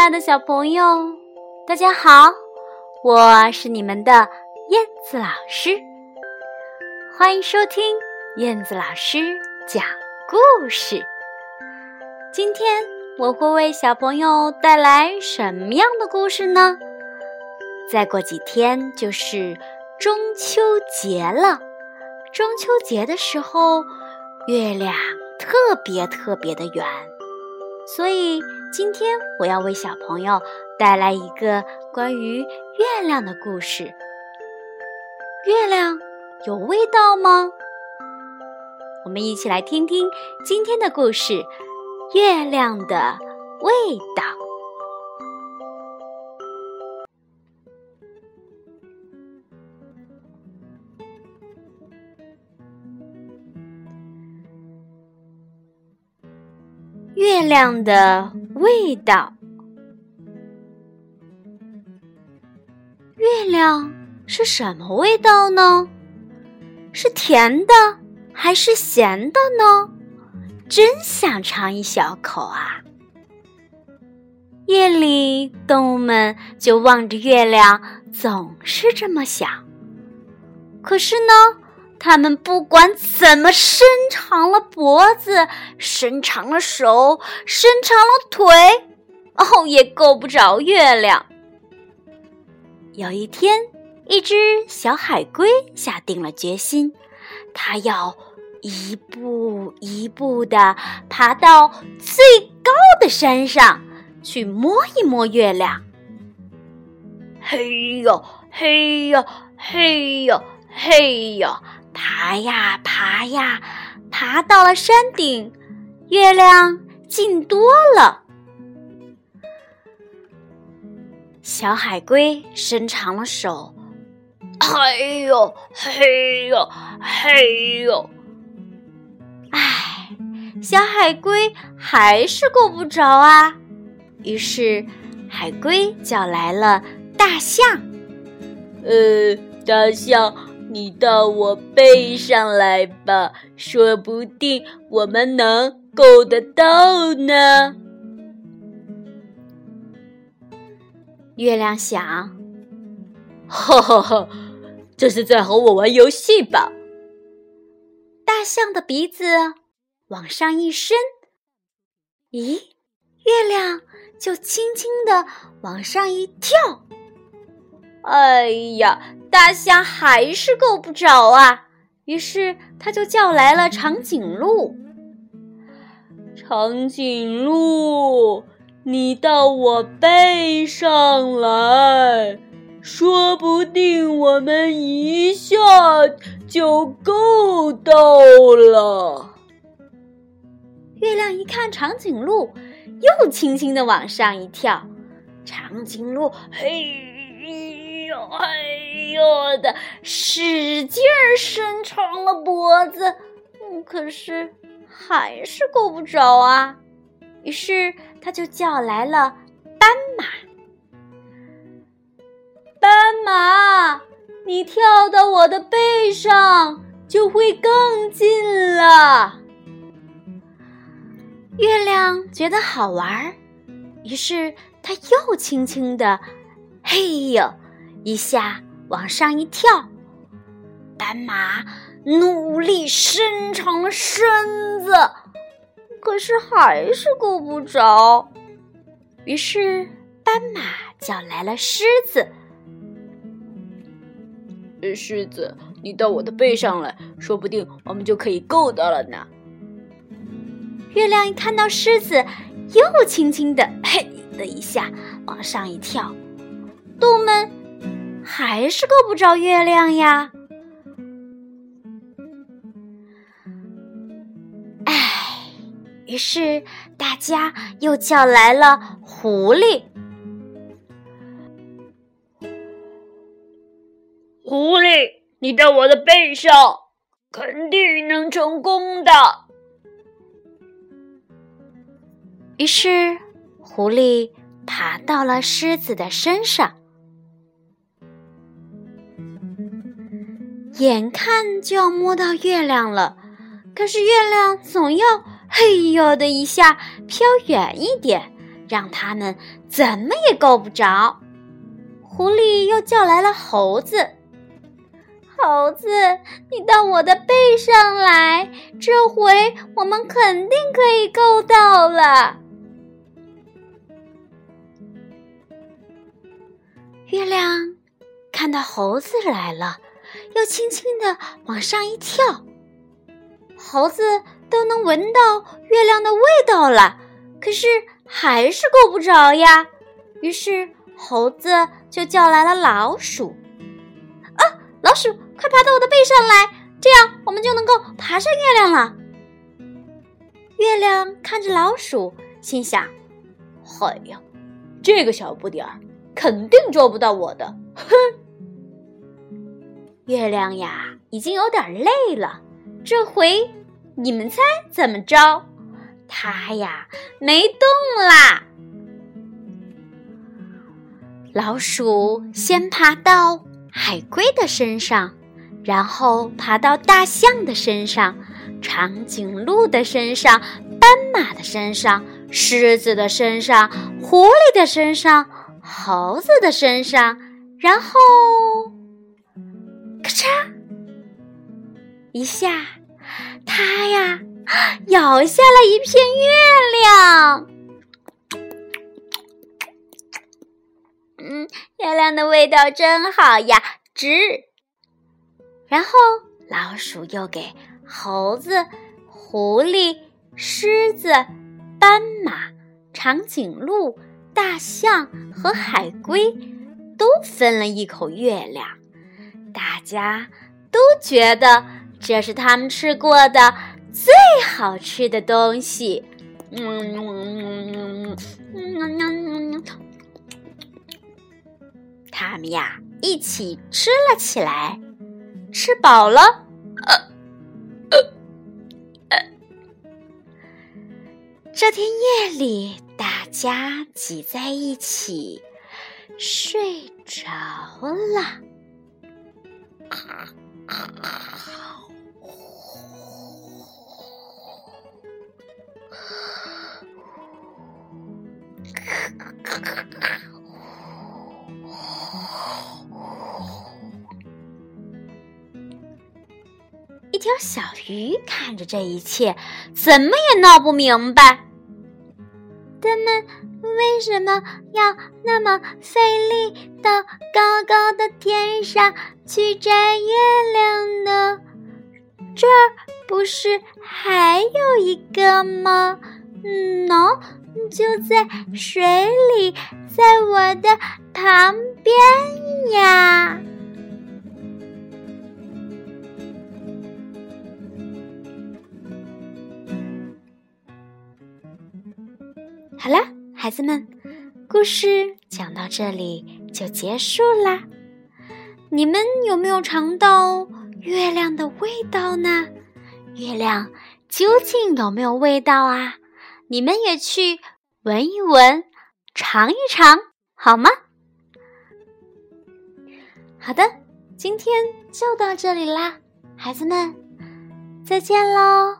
亲爱的小朋友，大家好，我是你们的燕子老师，欢迎收听燕子老师讲故事。今天我会为小朋友带来什么样的故事呢？再过几天就是中秋节了，中秋节的时候，月亮特别特别的圆，所以。今天我要为小朋友带来一个关于月亮的故事。月亮有味道吗？我们一起来听听今天的故事《月亮的味道》。月亮的味道。月亮是什么味道呢？是甜的还是咸的呢？真想尝一小口啊！夜里，动物们就望着月亮，总是这么想。可是呢？他们不管怎么伸长了脖子，伸长了手，伸长了腿，哦，也够不着月亮。有一天，一只小海龟下定了决心，它要一步一步地爬到最高的山上去摸一摸月亮。嘿呦，嘿呦，嘿呦，嘿呦！爬呀爬呀，爬到了山顶，月亮近多了。小海龟伸长了手，嘿呦嘿呦嘿呦！唉，小海龟还是够不着啊。于是，海龟叫来了大象。呃，大象。你到我背上来吧，说不定我们能够得到呢。月亮想：“哈哈哈，这是在和我玩游戏吧？”大象的鼻子往上一伸，咦，月亮就轻轻的往上一跳。哎呀，大象还是够不着啊！于是他就叫来了长颈鹿。长颈鹿，你到我背上来，说不定我们一下就够到了。月亮一看长颈鹿，又轻轻的往上一跳。长颈鹿，嘿。哎呦的，使劲儿伸长了脖子，可是还是够不着啊。于是他就叫来了斑马。斑马，你跳到我的背上就会更近了。月亮觉得好玩，于是它又轻轻的，嘿呦。一下往上一跳，斑马努力伸长了身子，可是还是够不着。于是斑马叫来了狮子：“狮子，你到我的背上来，说不定我们就可以够到了呢。”月亮一看到狮子，又轻轻的嘿的一下往上一跳，动物们。还是够不着月亮呀！唉，于是大家又叫来了狐狸。狐狸，你到我的背上，肯定能成功的。于是，狐狸爬到了狮子的身上。眼看就要摸到月亮了，可是月亮总要“嘿呦”的一下飘远一点，让他们怎么也够不着。狐狸又叫来了猴子：“猴子，你到我的背上来，这回我们肯定可以够到了。”月亮看到猴子来了，又轻轻的往上一跳。猴子都能闻到月亮的味道了，可是还是够不着呀。于是猴子就叫来了老鼠：“啊，老鼠，快爬到我的背上来，这样我们就能够爬上月亮了。”月亮看着老鼠，心想：“嗨呀，这个小不点儿肯定捉不到我的。”哼！月亮呀，已经有点累了，这回。你们猜怎么着？它呀没动啦。老鼠先爬到海龟的身上，然后爬到大象的身上、长颈鹿的身上、斑马的身上、狮子的身上、狐狸的身上、猴子的身上，然后咔嚓一下。它呀，咬下了一片月亮。嗯，月亮的味道真好呀，值。然后老鼠又给猴子、狐狸、狮子、斑马、长颈鹿、大象和海龟都分了一口月亮。大家都觉得。这是他们吃过的最好吃的东西。嗯，他们呀一起吃了起来，吃饱了，这天夜里，大家挤在一起睡着了。一条小鱼看着这一切，怎么也闹不明白，他们为什么要那么费力到高高的天上去摘月亮呢？这儿不是还有一个吗？喏。就在水里，在我的旁边呀。好了，孩子们，故事讲到这里就结束啦。你们有没有尝到月亮的味道呢？月亮究竟有没有味道啊？你们也去闻一闻，尝一尝，好吗？好的，今天就到这里啦，孩子们，再见喽。